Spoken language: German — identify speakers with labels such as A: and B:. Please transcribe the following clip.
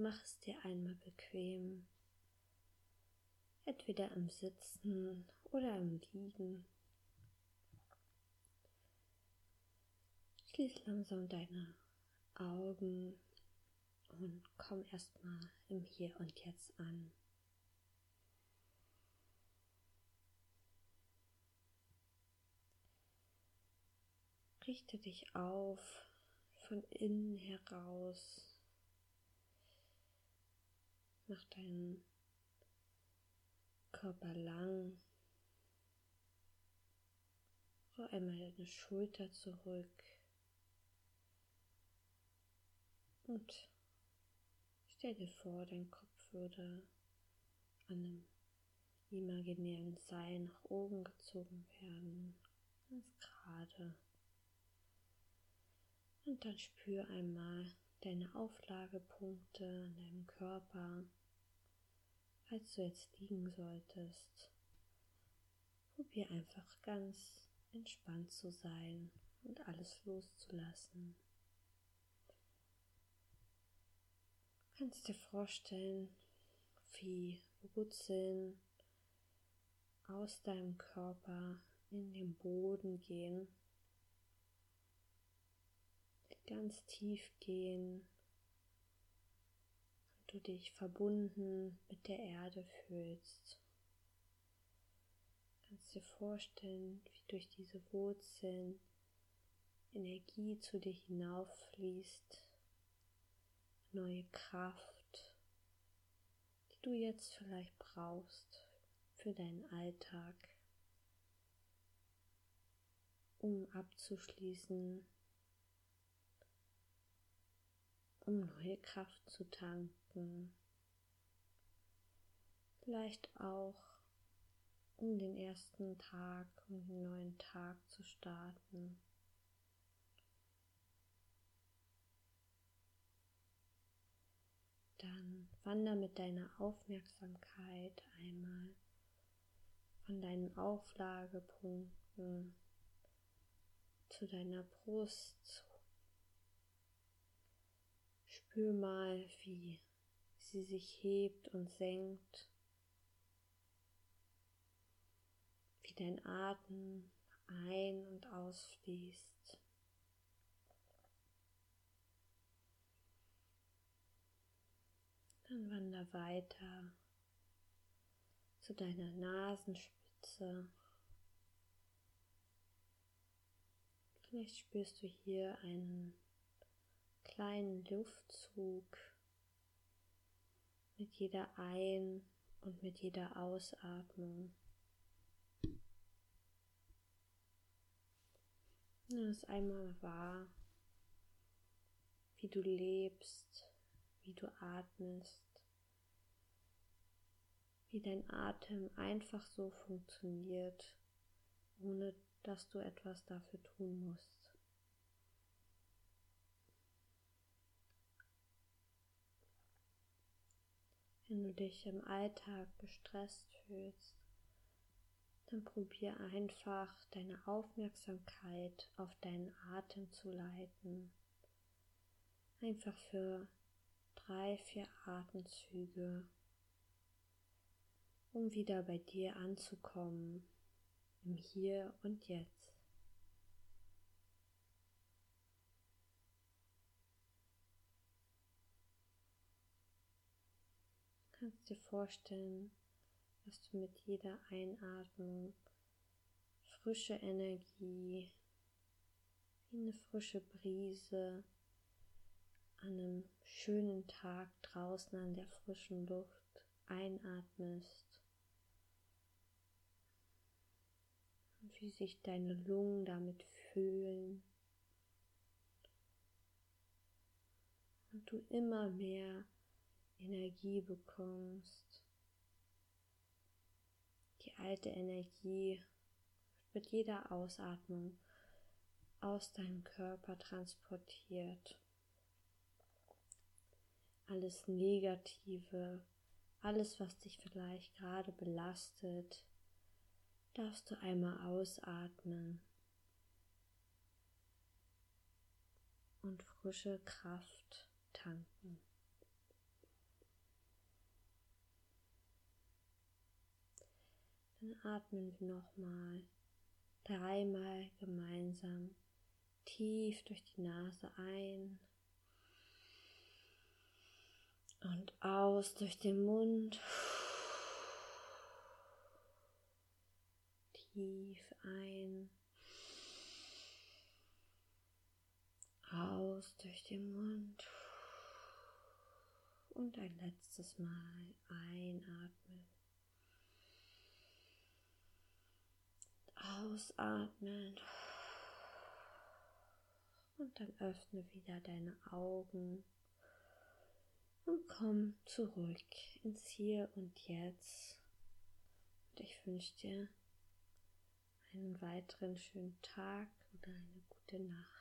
A: Mach es dir einmal bequem, entweder im Sitzen oder im Liegen. Schließ langsam deine Augen und komm erstmal im Hier und Jetzt an. Richte dich auf von innen heraus. Mach deinen Körper lang. Roll einmal deine Schulter zurück. Und stell dir vor, dein Kopf würde an einem imaginären Seil nach oben gezogen werden. Ganz gerade. Und dann spür einmal deine Auflagepunkte in deinem Körper. Falls du jetzt liegen solltest, probier einfach ganz entspannt zu sein und alles loszulassen. Du kannst dir vorstellen, wie Wurzeln aus deinem Körper in den Boden gehen, ganz tief gehen du dich verbunden mit der Erde fühlst. Kannst dir vorstellen, wie durch diese Wurzeln Energie zu dir hinauffließt neue Kraft, die du jetzt vielleicht brauchst für deinen Alltag, um abzuschließen, um neue Kraft zu tanken, vielleicht auch um den ersten Tag und den neuen Tag zu starten. Dann wander mit deiner Aufmerksamkeit einmal von deinen Auflagepunkten zu deiner Brust. Spür mal, wie sie sich hebt und senkt, wie dein Atem ein- und ausfließt. Dann wander weiter zu deiner Nasenspitze. Vielleicht spürst du hier einen kleinen Luftzug mit jeder Ein- und mit jeder Ausatmung. Nimm es einmal wahr, wie du lebst wie du atmest, wie dein Atem einfach so funktioniert, ohne dass du etwas dafür tun musst. Wenn du dich im Alltag gestresst fühlst, dann probier einfach deine Aufmerksamkeit auf deinen Atem zu leiten. Einfach für drei, vier Atemzüge, um wieder bei dir anzukommen, im Hier und Jetzt. Du kannst dir vorstellen, dass du mit jeder Einatmung frische Energie, wie eine frische Brise an einem schönen Tag draußen an der frischen Luft einatmest. Und wie sich deine Lungen damit fühlen. Und du immer mehr Energie bekommst. Die alte Energie wird mit jeder Ausatmung aus deinem Körper transportiert alles Negative, alles, was dich vielleicht gerade belastet, darfst du einmal ausatmen und frische Kraft tanken. Dann atmen wir nochmal dreimal gemeinsam tief durch die Nase ein und aus durch den Mund. Tief ein. Aus durch den Mund. Und ein letztes Mal einatmen. Ausatmen. Und dann öffne wieder deine Augen und komm zurück ins Hier und Jetzt. Und ich wünsche dir einen weiteren schönen Tag oder eine gute Nacht.